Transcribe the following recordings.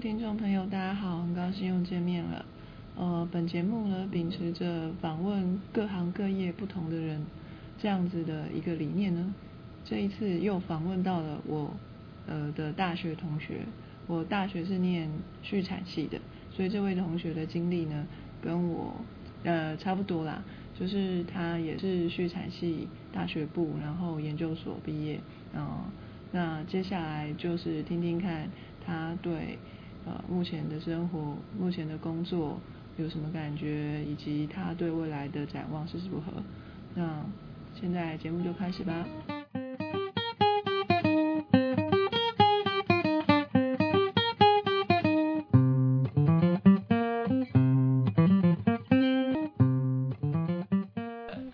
听众朋友，大家好，很高兴又见面了。呃，本节目呢，秉持着访问各行各业不同的人这样子的一个理念呢，这一次又访问到了我呃的大学同学。我大学是念畜产系的，所以这位同学的经历呢，跟我呃差不多啦，就是他也是畜产系大学部，然后研究所毕业，啊，那接下来就是听听看他对呃目前的生活、目前的工作有什么感觉，以及他对未来的展望是如何。那现在节目就开始吧。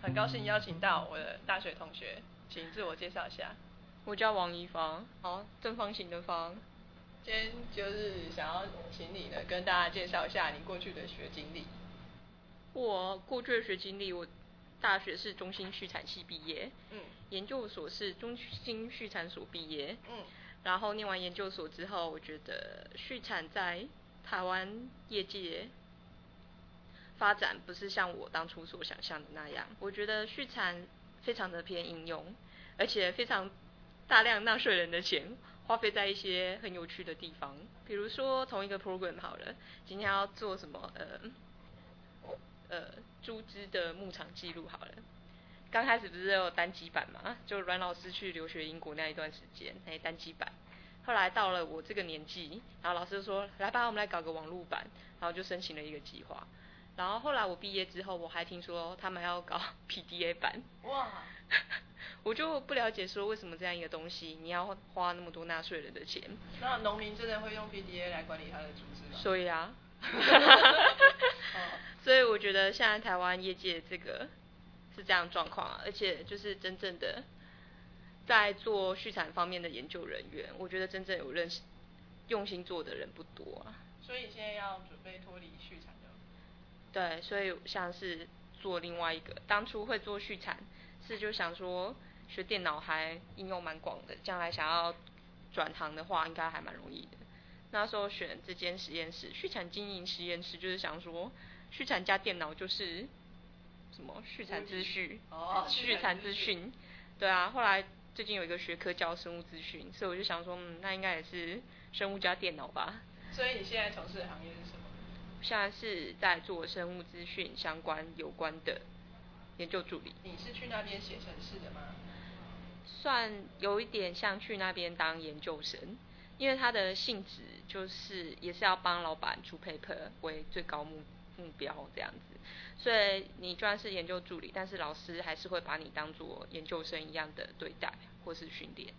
很高兴邀请到我的大学同学，请自我介绍一下。我叫王一芳，好，正方形的方。今天就是想要请你呢，跟大家介绍一下你过去的学经历。我过去的学经历，我大学是中心畜产系毕业，嗯，研究所是中心畜产所毕业，嗯，然后念完研究所之后，我觉得畜产在台湾业界发展不是像我当初所想象的那样，我觉得畜产非常的偏应用，而且非常大量纳税人的钱。花费在一些很有趣的地方，比如说同一个 program 好了，今天要做什么呃呃猪只的牧场记录好了，刚开始不是有单机版嘛，就阮老师去留学英国那一段时间，那单机版，后来到了我这个年纪，然后老师就说来吧，我们来搞个网络版，然后就申请了一个计划，然后后来我毕业之后，我还听说他们要搞 PDA 版，哇。我就不了解说为什么这样一个东西你要花那么多纳税人的钱？那农民真的会用 PDA 来管理他的组织吗？所以啊，所以我觉得现在台湾业界这个是这样状况，啊而且就是真正的在做畜产方面的研究人员，我觉得真正有认识用心做的人不多啊。所以现在要准备脱离畜产的？对，所以像是做另外一个，当初会做畜产。是就想说学电脑还应用蛮广的，将来想要转行的话，应该还蛮容易的。那时候选这间实验室，畜产经营实验室，就是想说畜产加电脑就是什么畜产资讯，哦畜产资讯，对啊。后来最近有一个学科叫生物资讯，所以我就想说，嗯，那应该也是生物加电脑吧。所以你现在从事的行业是什么？现在是在做生物资讯相关有关的。研究助理，你是去那边写程式的吗？算有一点像去那边当研究生，因为他的性质就是也是要帮老板出 paper 为最高目目标这样子，所以你虽然是研究助理，但是老师还是会把你当做研究生一样的对待或是训练。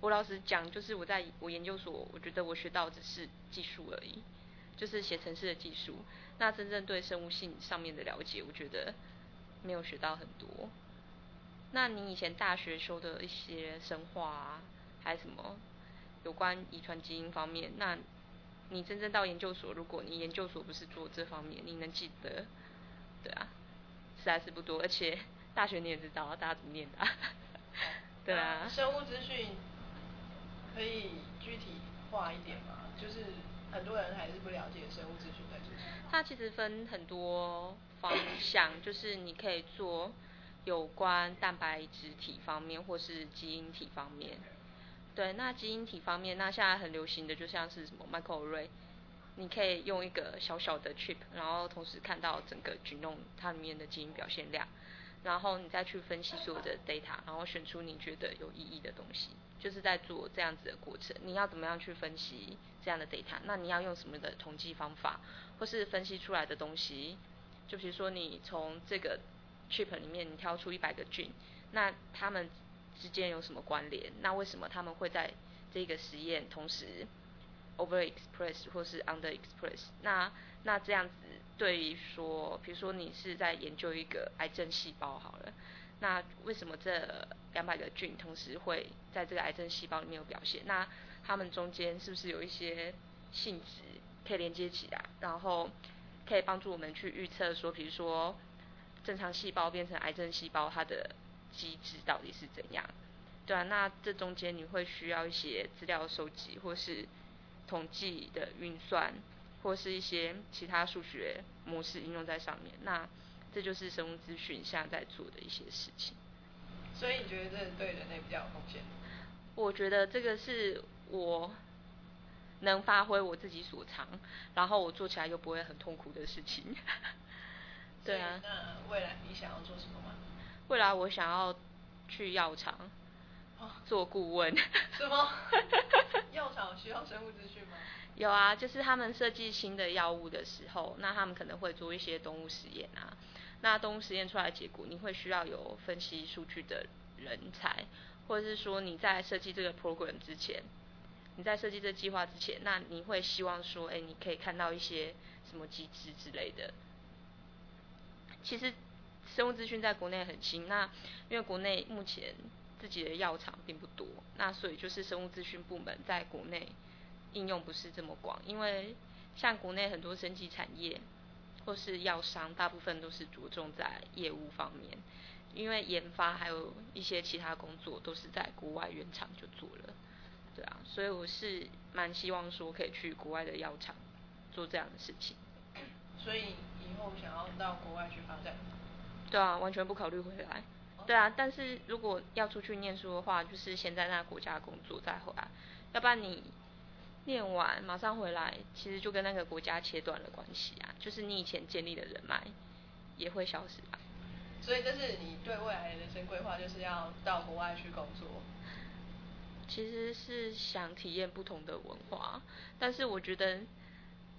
我老实讲，就是我在我研究所，我觉得我学到只是技术而已，就是写程式的技术。那真正对生物性上面的了解，我觉得。没有学到很多。那你以前大学修的一些生化啊，还什么有关遗传基因方面？那你真正到研究所，如果你研究所不是做这方面，你能记得？对啊，实在是不多。而且大学你也知道，大家怎么念的？对啊。生物资讯可以具体化一点吗？就是很多人还是不了解生物资讯在做什么。它其实分很多。方向就是你可以做有关蛋白质体方面或是基因体方面。对，那基因体方面，那现在很流行的就像是什么 microarray，你可以用一个小小的 chip，然后同时看到整个 genome 它里面的基因表现量，然后你再去分析所有的 data，然后选出你觉得有意义的东西，就是在做这样子的过程。你要怎么样去分析这样的 data？那你要用什么的统计方法，或是分析出来的东西？就比如说，你从这个 chip 里面你挑出一百个菌，那它们之间有什么关联？那为什么他们会在这个实验同时 overexpress 或是 underexpress？那那这样子对于说，比如说你是在研究一个癌症细胞好了，那为什么这两百个菌同时会在这个癌症细胞里面有表现？那它们中间是不是有一些性质可以连接起来？然后可以帮助我们去预测说，比如说正常细胞变成癌症细胞，它的机制到底是怎样？对啊，那这中间你会需要一些资料收集，或是统计的运算，或是一些其他数学模式应用在上面。那这就是生物资讯现在在做的一些事情。所以你觉得这对人类比较有贡献？我觉得这个是我能发挥我自己所长，然后我做起来又不会很痛苦的事情。对啊。那未来你想要做什么吗？未来我想要去药厂做顾问。什么？药厂需要生物资讯吗？有啊，就是他们设计新的药物的时候，那他们可能会做一些动物实验啊。那动物实验出来的结果，你会需要有分析数据的人才，或者是说你在设计这个 program 之前，你在设计这计划之前，那你会希望说，哎，你可以看到一些什么机制之类的。其实生物资讯在国内很新，那因为国内目前自己的药厂并不多，那所以就是生物资讯部门在国内应用不是这么广，因为像国内很多生技产业。或是药商，大部分都是着重在业务方面，因为研发还有一些其他工作都是在国外原厂就做了，对啊，所以我是蛮希望说可以去国外的药厂做这样的事情。所以以后想要到国外去发展？对啊，完全不考虑回来。对啊，但是如果要出去念书的话，就是先在那个国家工作再回来，要不然你。念完马上回来，其实就跟那个国家切断了关系啊，就是你以前建立的人脉也会消失啊。所以这是你对未来的人生规划，就是要到国外去工作。其实是想体验不同的文化，但是我觉得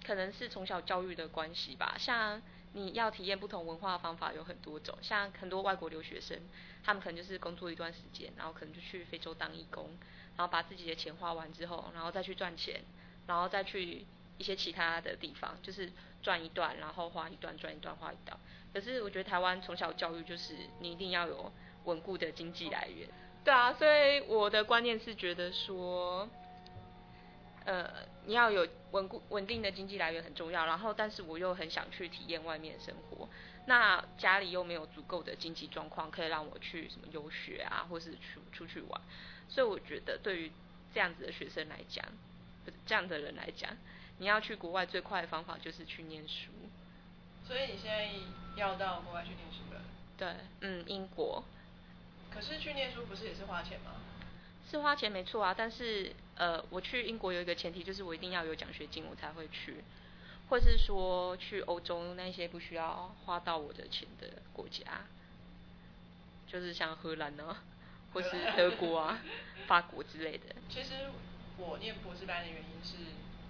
可能是从小教育的关系吧。像你要体验不同文化的方法有很多种，像很多外国留学生，他们可能就是工作一段时间，然后可能就去非洲当义工。然后把自己的钱花完之后，然后再去赚钱，然后再去一些其他的地方，就是赚一段，然后花一段，赚一段，花一段。可是我觉得台湾从小教育就是你一定要有稳固的经济来源。对啊，所以我的观念是觉得说，呃，你要有稳固稳定的经济来源很重要。然后，但是我又很想去体验外面生活，那家里又没有足够的经济状况可以让我去什么游学啊，或是出出去玩。所以我觉得，对于这样子的学生来讲，这样的人来讲，你要去国外最快的方法就是去念书。所以你现在要到国外去念书了？对，嗯，英国。可是去念书不是也是花钱吗？是花钱没错啊，但是呃，我去英国有一个前提，就是我一定要有奖学金，我才会去，或是说去欧洲那些不需要花到我的钱的国家，就是像荷兰呢。或是德国啊、法国之类的。其实我念博士班的原因是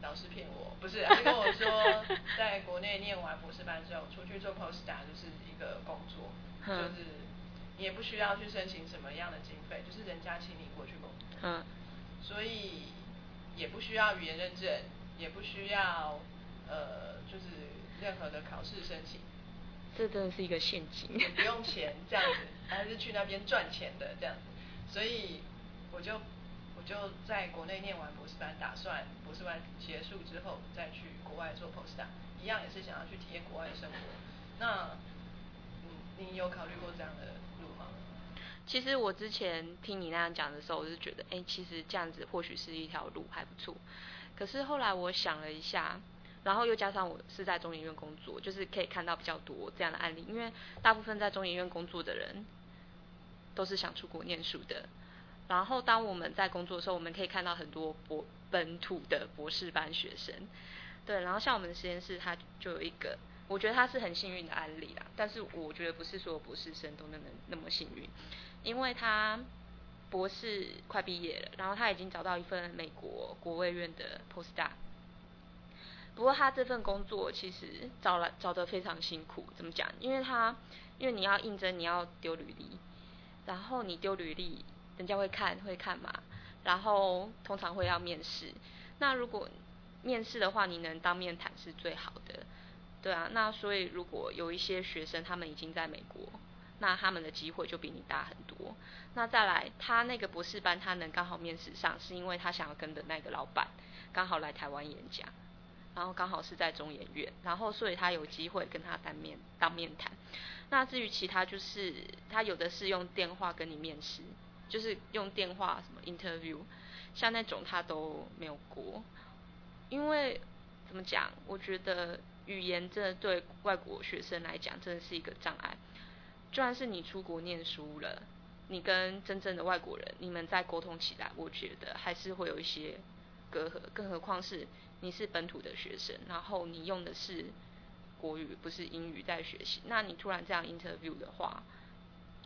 老师骗我，不是，他跟我说在国内念完博士班之后出去做 postdoc 就是一个工作，就是你也不需要去申请什么样的经费，就是人家请你过去工作。嗯。所以也不需要语言认证，也不需要呃就是任何的考试申请。这真的是一个陷阱。也不用钱这样子，还是去那边赚钱的这样子。所以我就我就在国内念完博士班，打算博士班结束之后再去国外做 postdoc，一样也是想要去体验国外的生活。那嗯，你有考虑过这样的路吗？其实我之前听你那样讲的时候，我就觉得，哎，其实这样子或许是一条路还不错。可是后来我想了一下，然后又加上我是在中研院工作，就是可以看到比较多这样的案例，因为大部分在中研院工作的人。都是想出国念书的，然后当我们在工作的时候，我们可以看到很多博本土的博士班学生，对，然后像我们的实验室，它就有一个，我觉得他是很幸运的案例啦，但是我觉得不是所有博士生都那么那么幸运，因为他博士快毕业了，然后他已经找到一份美国国卫院的 postdoc，不过他这份工作其实找了找得非常辛苦，怎么讲？因为他因为你要应征，你要丢履历。然后你丢履历，人家会看会看嘛，然后通常会要面试。那如果面试的话，你能当面谈是最好的，对啊。那所以如果有一些学生他们已经在美国，那他们的机会就比你大很多。那再来，他那个博士班他能刚好面试上，是因为他想要跟的那个老板刚好来台湾演讲，然后刚好是在中研院，然后所以他有机会跟他当面当面谈。那至于其他，就是他有的是用电话跟你面试，就是用电话什么 interview，像那种他都没有过。因为怎么讲？我觉得语言真的对外国学生来讲真的是一个障碍。就算是你出国念书了，你跟真正的外国人，你们在沟通起来，我觉得还是会有一些隔阂。更何况是你是本土的学生，然后你用的是国语，不是英语在学习。那你突然这样 interview 的话，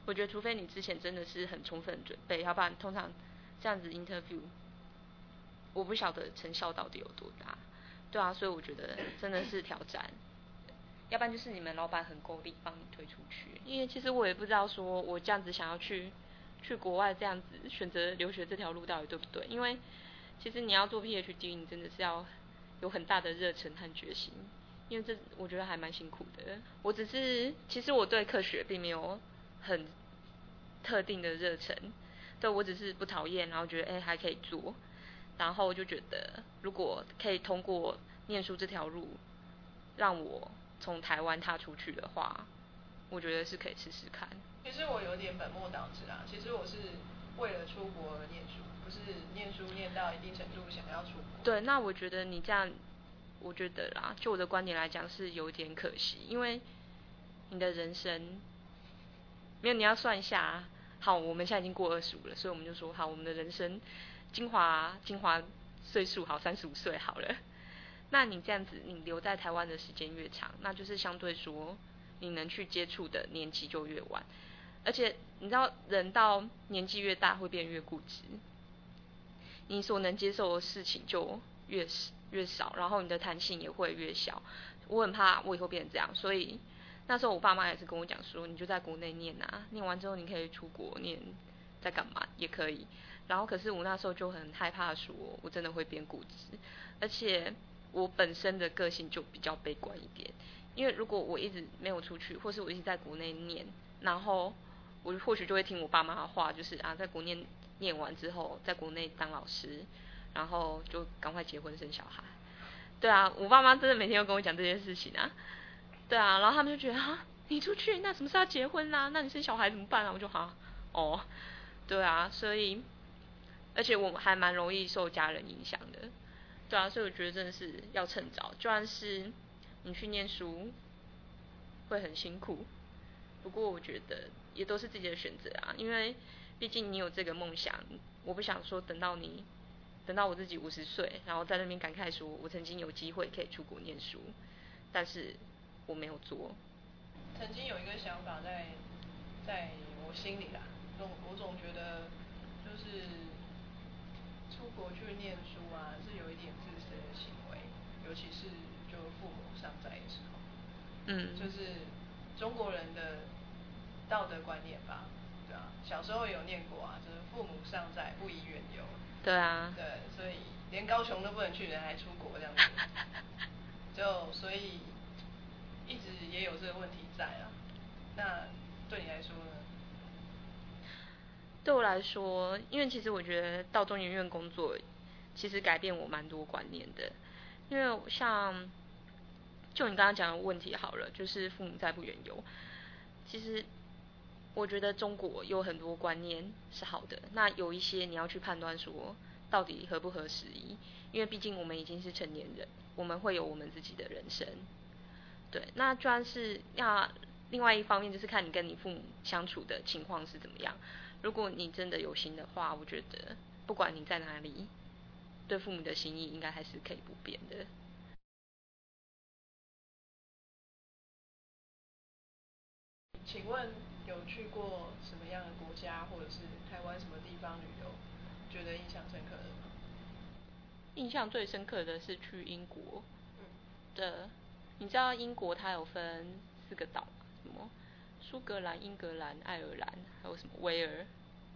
我觉得除非你之前真的是很充分准备，要不然通常这样子 interview。我不晓得成效到底有多大，对啊，所以我觉得真的是挑战。要不然就是你们老板很够力帮你推出去，因为其实我也不知道说我这样子想要去去国外这样子选择留学这条路到底对不对，因为其实你要做 PhD，你真的是要有很大的热忱和决心，因为这我觉得还蛮辛苦的。我只是其实我对科学并没有很特定的热忱，对我只是不讨厌，然后觉得哎还可以做。然后就觉得，如果可以通过念书这条路，让我从台湾踏出去的话，我觉得是可以试试看。其实我有点本末倒置啊，其实我是为了出国而念书，不是念书念到一定程度想要出国。对，那我觉得你这样，我觉得啦，就我的观点来讲是有点可惜，因为你的人生，没有你要算一下，啊好，我们现在已经过二十五了，所以我们就说好，我们的人生。精华精华岁数好三十五岁好了，那你这样子，你留在台湾的时间越长，那就是相对说你能去接触的年纪就越晚，而且你知道人到年纪越大会变越固执，你所能接受的事情就越越少，然后你的弹性也会越小。我很怕我以后变成这样，所以那时候我爸妈也是跟我讲说，你就在国内念啊，念完之后你可以出国念，在干嘛也可以。然后可是我那时候就很害怕，说我真的会变固执，而且我本身的个性就比较悲观一点。因为如果我一直没有出去，或是我一直在国内念，然后我或许就会听我爸妈的话，就是啊，在国内念完之后，在国内当老师，然后就赶快结婚生小孩。对啊，我爸妈真的每天都跟我讲这件事情啊。对啊，然后他们就觉得啊，你出去那什么时候要结婚啊？那你生小孩怎么办啊？我就好哦，对啊，所以。而且我还蛮容易受家人影响的，对啊，所以我觉得真的是要趁早。就算是你去念书，会很辛苦，不过我觉得也都是自己的选择啊。因为毕竟你有这个梦想，我不想说等到你等到我自己五十岁，然后在那边感慨说，我曾经有机会可以出国念书，但是我没有做。曾经有一个想法在在我心里啦，总我总觉得就是。出国去念书啊，是有一点自私的行为，尤其是就父母尚在的时候，嗯，就是中国人的道德观念吧，对啊，小时候有念过啊，就是父母尚在，不宜远游，对啊，对，所以连高雄都不能去，人还出国这样子，就所以一直也有这个问题在啊，那对你来说呢？对我来说，因为其实我觉得到中研院工作，其实改变我蛮多观念的。因为像，就你刚刚讲的问题好了，就是父母在不远游。其实，我觉得中国有很多观念是好的，那有一些你要去判断说，到底合不合时宜。因为毕竟我们已经是成年人，我们会有我们自己的人生。对，那主要是要另外一方面，就是看你跟你父母相处的情况是怎么样。如果你真的有心的话，我觉得不管你在哪里，对父母的心意应该还是可以不变的。请问有去过什么样的国家，或者是台湾什么地方旅游，觉得印象深刻的吗？印象最深刻的是去英国的，你知道英国它有分四个岛什么？苏格兰、英格兰、爱尔兰，还有什么威尔、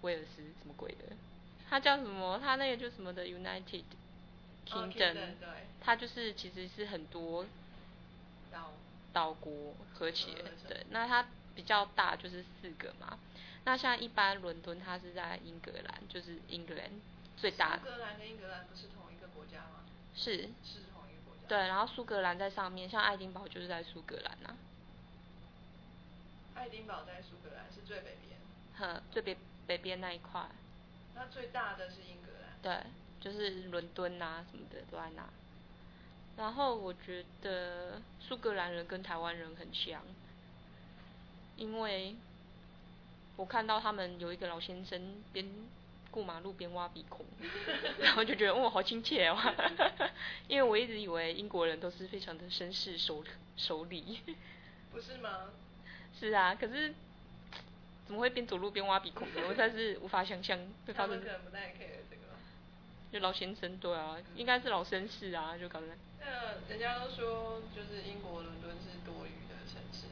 威尔斯，什么鬼的？它叫什么？它那个就什么的 United Kingdom，它就是其实是很多岛岛国合起来。对，那它比较大，就是四个嘛。那像一般伦敦，它是在英格兰，就是 England 最大。苏格兰跟英格兰不是同一个国家吗？是。是同一个国家。对，然后苏格兰在上面，像爱丁堡就是在苏格兰呐。爱丁堡在苏格兰是最北边，呵，最北北边那一块。那最大的是英格兰。对，就是伦敦啊什么的都在那。然后我觉得苏格兰人跟台湾人很像，因为我看到他们有一个老先生边过马路边挖鼻孔，然后就觉得哇好亲切哦，因为我一直以为英国人都是非常的绅士守守礼。不是吗？是啊，可是怎么会边走路边挖鼻孔呢？我实在是无法想象 会发生。可能不太 care 这个。就老先生对啊，应该是老绅士啊，就搞得。那人家都说，就是英国伦敦是多雨的城市。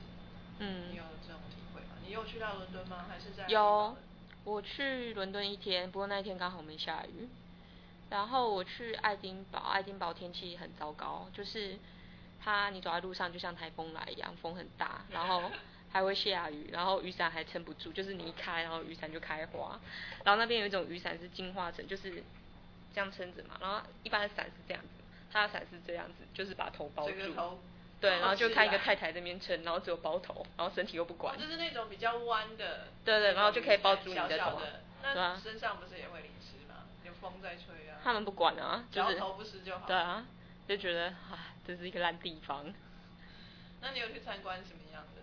嗯。你有这种体会吗？你有去到伦敦吗？还是在？有，我去伦敦一天，不过那一天刚好没下雨。然后我去爱丁堡，爱丁堡天气很糟糕，就是它你走在路上就像台风来一样，风很大，然后还会下雨，然后雨伞还撑不住，就是你一开，然后雨伞就开花。然后那边有一种雨伞是进化成，就是。这样撑着嘛，然后一般的伞是这样子，他的伞是这样子，就是把头包住，对，然后就看一个太太这边撑，然后只有包头，然后身体又不管，就是那种比较弯的，对对，然后就可以包住你的头，对啊，身上不是也会淋湿吗？有风在吹啊，他们不管啊，就是头不湿就好，对啊，就觉得啊，这是一个烂地方。那你有去参观什么样的？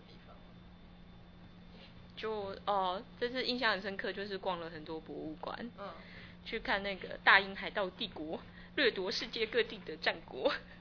就哦，这次印象很深刻，就是逛了很多博物馆，嗯。去看那个大英海盗帝国掠夺世界各地的战国，